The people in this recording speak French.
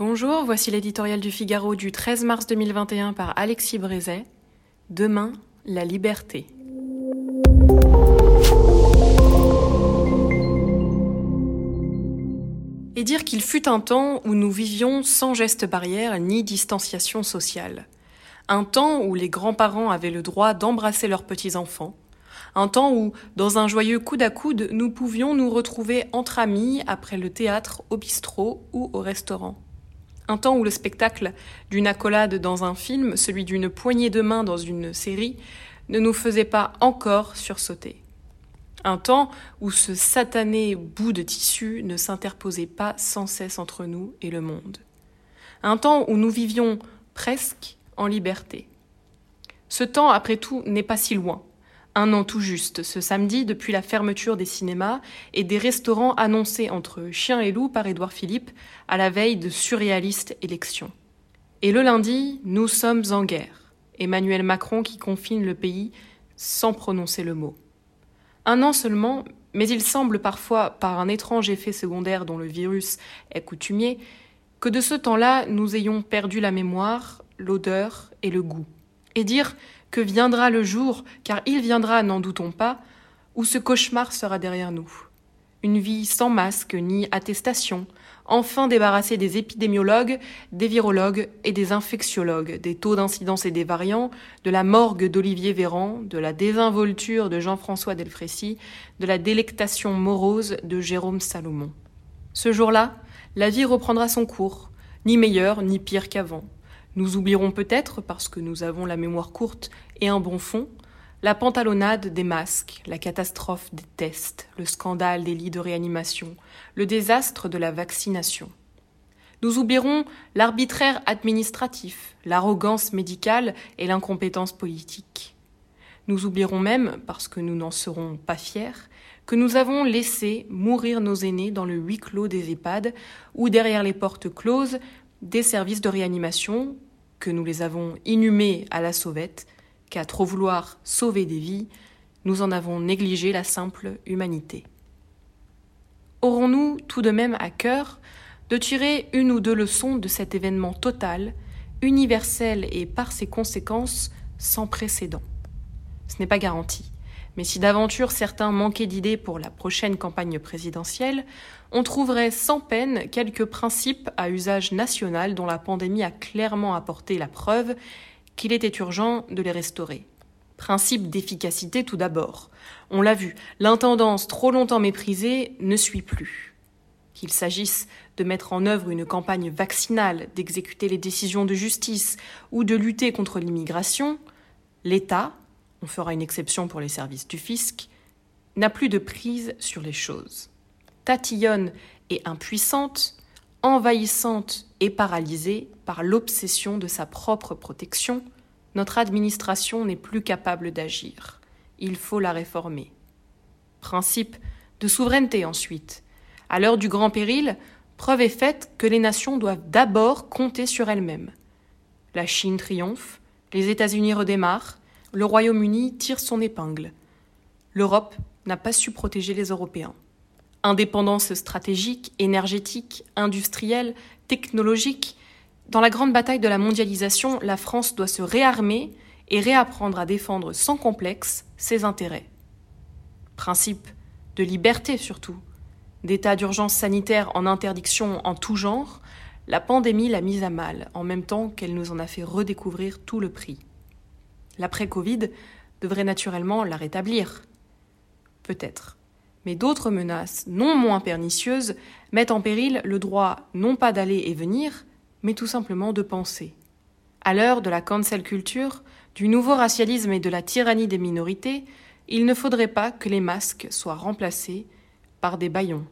Bonjour, voici l'éditorial du Figaro du 13 mars 2021 par Alexis Brézet. Demain, la liberté. Et dire qu'il fut un temps où nous vivions sans geste barrière ni distanciation sociale. Un temps où les grands-parents avaient le droit d'embrasser leurs petits-enfants. Un temps où, dans un joyeux coude à coude, nous pouvions nous retrouver entre amis après le théâtre, au bistrot ou au restaurant un temps où le spectacle d'une accolade dans un film, celui d'une poignée de main dans une série, ne nous faisait pas encore sursauter. Un temps où ce satané bout de tissu ne s'interposait pas sans cesse entre nous et le monde. Un temps où nous vivions presque en liberté. Ce temps, après tout, n'est pas si loin un an tout juste, ce samedi, depuis la fermeture des cinémas et des restaurants annoncés entre Chien et Loup par Édouard Philippe à la veille de surréalistes élections. Et le lundi, nous sommes en guerre. Emmanuel Macron qui confine le pays sans prononcer le mot. Un an seulement, mais il semble parfois, par un étrange effet secondaire dont le virus est coutumier, que de ce temps-là nous ayons perdu la mémoire, l'odeur et le goût. Et dire que viendra le jour, car il viendra, n'en doutons pas, où ce cauchemar sera derrière nous. Une vie sans masque ni attestation, enfin débarrassée des épidémiologues, des virologues et des infectiologues, des taux d'incidence et des variants, de la morgue d'Olivier Véran, de la désinvolture de Jean-François Delfrécy, de la délectation morose de Jérôme Salomon. Ce jour-là, la vie reprendra son cours, ni meilleur ni pire qu'avant. Nous oublierons peut-être, parce que nous avons la mémoire courte et un bon fond, la pantalonnade des masques, la catastrophe des tests, le scandale des lits de réanimation, le désastre de la vaccination. Nous oublierons l'arbitraire administratif, l'arrogance médicale et l'incompétence politique. Nous oublierons même, parce que nous n'en serons pas fiers, que nous avons laissé mourir nos aînés dans le huis clos des EHPAD ou derrière les portes closes des services de réanimation, que nous les avons inhumés à la sauvette, qu'à trop vouloir sauver des vies, nous en avons négligé la simple humanité. Aurons-nous tout de même à cœur de tirer une ou deux leçons de cet événement total, universel et par ses conséquences sans précédent? Ce n'est pas garanti. Mais si d'aventure certains manquaient d'idées pour la prochaine campagne présidentielle, on trouverait sans peine quelques principes à usage national dont la pandémie a clairement apporté la preuve qu'il était urgent de les restaurer. Principe d'efficacité tout d'abord. On l'a vu, l'intendance trop longtemps méprisée ne suit plus. Qu'il s'agisse de mettre en œuvre une campagne vaccinale, d'exécuter les décisions de justice ou de lutter contre l'immigration, l'État, on fera une exception pour les services du fisc, n'a plus de prise sur les choses. Tatillonne et impuissante, envahissante et paralysée par l'obsession de sa propre protection, notre administration n'est plus capable d'agir. Il faut la réformer. Principe de souveraineté ensuite. À l'heure du grand péril, preuve est faite que les nations doivent d'abord compter sur elles-mêmes. La Chine triomphe, les États-Unis redémarrent, le Royaume-Uni tire son épingle. L'Europe n'a pas su protéger les Européens. Indépendance stratégique, énergétique, industrielle, technologique, dans la grande bataille de la mondialisation, la France doit se réarmer et réapprendre à défendre sans complexe ses intérêts. Principe de liberté surtout, d'état d'urgence sanitaire en interdiction en tout genre, la pandémie l'a mise à mal, en même temps qu'elle nous en a fait redécouvrir tout le prix. L'après-Covid devrait naturellement la rétablir. Peut-être. Mais d'autres menaces, non moins pernicieuses, mettent en péril le droit non pas d'aller et venir, mais tout simplement de penser. À l'heure de la cancel culture, du nouveau racialisme et de la tyrannie des minorités, il ne faudrait pas que les masques soient remplacés par des baillons.